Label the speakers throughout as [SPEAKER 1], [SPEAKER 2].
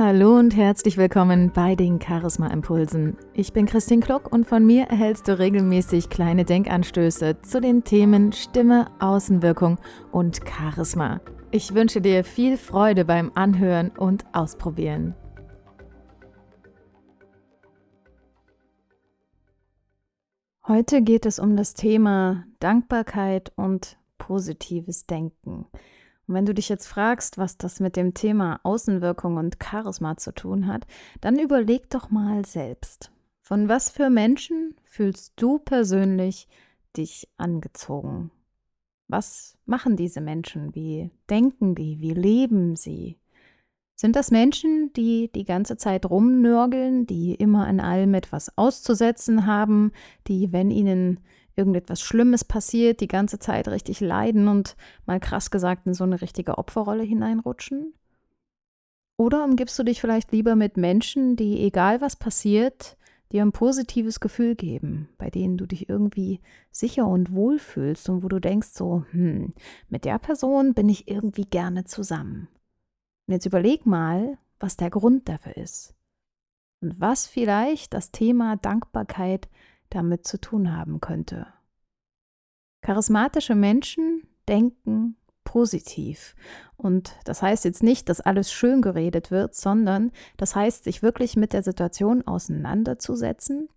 [SPEAKER 1] Hallo und herzlich willkommen bei den Charisma Impulsen. Ich bin Christine Kluck und von mir erhältst du regelmäßig kleine Denkanstöße zu den Themen Stimme, Außenwirkung und Charisma. Ich wünsche dir viel Freude beim Anhören und Ausprobieren. Heute geht es um das Thema Dankbarkeit und positives Denken. Und wenn du dich jetzt fragst, was das mit dem Thema Außenwirkung und Charisma zu tun hat, dann überleg doch mal selbst. Von was für Menschen fühlst du persönlich dich angezogen? Was machen diese Menschen? Wie denken die? Wie leben sie? Sind das Menschen, die die ganze Zeit rumnörgeln, die immer an allem etwas auszusetzen haben, die, wenn ihnen irgendetwas Schlimmes passiert, die ganze Zeit richtig leiden und mal krass gesagt in so eine richtige Opferrolle hineinrutschen? Oder umgibst du dich vielleicht lieber mit Menschen, die, egal was passiert, dir ein positives Gefühl geben, bei denen du dich irgendwie sicher und wohl fühlst und wo du denkst so, hm, mit der Person bin ich irgendwie gerne zusammen. Und jetzt überleg mal, was der Grund dafür ist. Und was vielleicht das Thema Dankbarkeit damit zu tun haben könnte. Charismatische Menschen denken positiv. Und das heißt jetzt nicht, dass alles schön geredet wird, sondern das heißt, sich wirklich mit der Situation auseinanderzusetzen,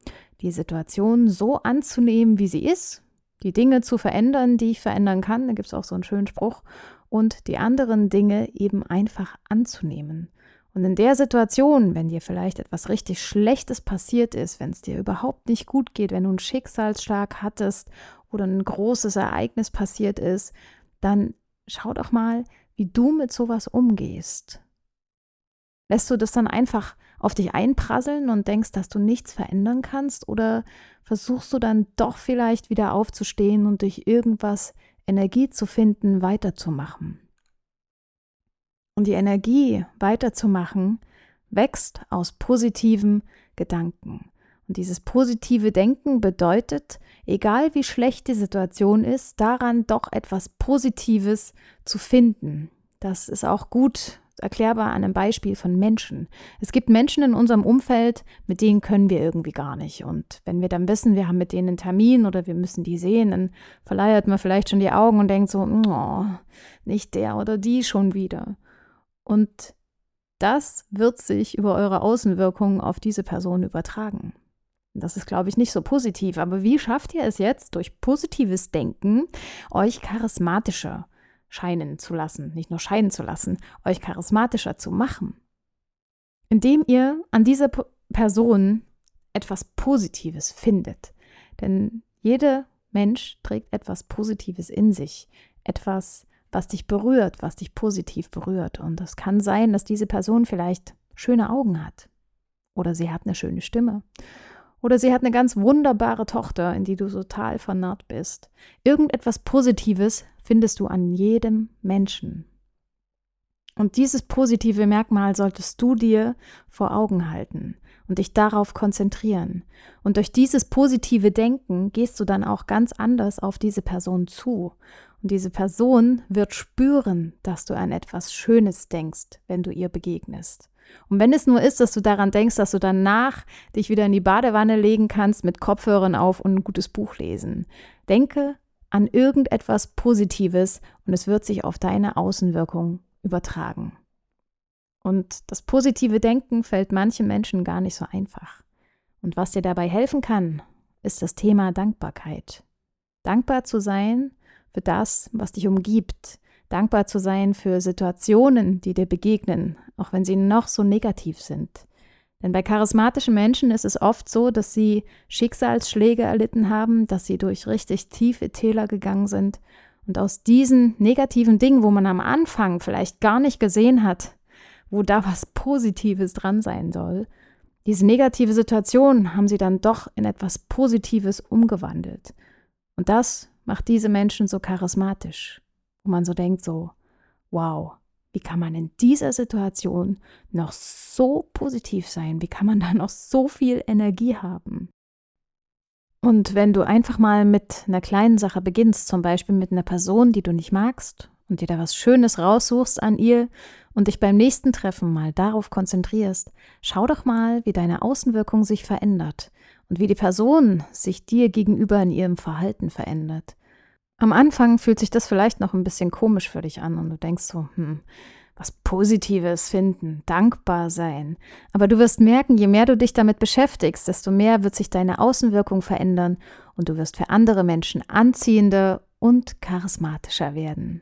[SPEAKER 1] die Situation so anzunehmen, wie sie ist, die Dinge zu verändern, die ich verändern kann, da gibt es auch so einen schönen Spruch, und die anderen Dinge eben einfach anzunehmen und in der Situation, wenn dir vielleicht etwas richtig Schlechtes passiert ist, wenn es dir überhaupt nicht gut geht, wenn du einen Schicksalsschlag hattest oder ein großes Ereignis passiert ist, dann schau doch mal, wie du mit sowas umgehst. Lässt du das dann einfach auf dich einprasseln und denkst, dass du nichts verändern kannst? Oder versuchst du dann doch vielleicht wieder aufzustehen und durch irgendwas Energie zu finden, weiterzumachen? Und die Energie weiterzumachen wächst aus positiven Gedanken. Und dieses positive Denken bedeutet, egal wie schlecht die Situation ist, daran doch etwas Positives zu finden. Das ist auch gut erklärbar an einem Beispiel von Menschen. Es gibt Menschen in unserem Umfeld, mit denen können wir irgendwie gar nicht. Und wenn wir dann wissen, wir haben mit denen einen Termin oder wir müssen die sehen, dann verleiert man vielleicht schon die Augen und denkt so, oh, nicht der oder die schon wieder. Und das wird sich über eure Außenwirkungen auf diese Person übertragen. Das ist, glaube ich, nicht so positiv. Aber wie schafft ihr es jetzt, durch positives Denken euch charismatischer scheinen zu lassen, nicht nur scheinen zu lassen, euch charismatischer zu machen? Indem ihr an dieser P Person etwas Positives findet. Denn jeder Mensch trägt etwas Positives in sich, etwas was dich berührt, was dich positiv berührt. Und es kann sein, dass diese Person vielleicht schöne Augen hat. Oder sie hat eine schöne Stimme. Oder sie hat eine ganz wunderbare Tochter, in die du total vernarrt bist. Irgendetwas Positives findest du an jedem Menschen. Und dieses positive Merkmal solltest du dir vor Augen halten und dich darauf konzentrieren. Und durch dieses positive Denken gehst du dann auch ganz anders auf diese Person zu und diese Person wird spüren, dass du an etwas Schönes denkst, wenn du ihr begegnest. Und wenn es nur ist, dass du daran denkst, dass du danach dich wieder in die Badewanne legen kannst, mit Kopfhörern auf und ein gutes Buch lesen. Denke an irgendetwas Positives und es wird sich auf deine Außenwirkung übertragen. Und das positive Denken fällt manchen Menschen gar nicht so einfach. Und was dir dabei helfen kann, ist das Thema Dankbarkeit. Dankbar zu sein für das, was dich umgibt, dankbar zu sein für Situationen, die dir begegnen, auch wenn sie noch so negativ sind. Denn bei charismatischen Menschen ist es oft so, dass sie Schicksalsschläge erlitten haben, dass sie durch richtig tiefe Täler gegangen sind und aus diesen negativen Dingen, wo man am Anfang vielleicht gar nicht gesehen hat, wo da was Positives dran sein soll, diese negative Situation haben sie dann doch in etwas Positives umgewandelt. Und das macht diese Menschen so charismatisch, wo man so denkt, so, wow, wie kann man in dieser Situation noch so positiv sein? Wie kann man da noch so viel Energie haben? Und wenn du einfach mal mit einer kleinen Sache beginnst, zum Beispiel mit einer Person, die du nicht magst, und dir da was Schönes raussuchst an ihr und dich beim nächsten Treffen mal darauf konzentrierst, schau doch mal, wie deine Außenwirkung sich verändert und wie die Person sich dir gegenüber in ihrem Verhalten verändert. Am Anfang fühlt sich das vielleicht noch ein bisschen komisch für dich an und du denkst so, hm, was Positives finden, dankbar sein. Aber du wirst merken, je mehr du dich damit beschäftigst, desto mehr wird sich deine Außenwirkung verändern und du wirst für andere Menschen anziehender und charismatischer werden.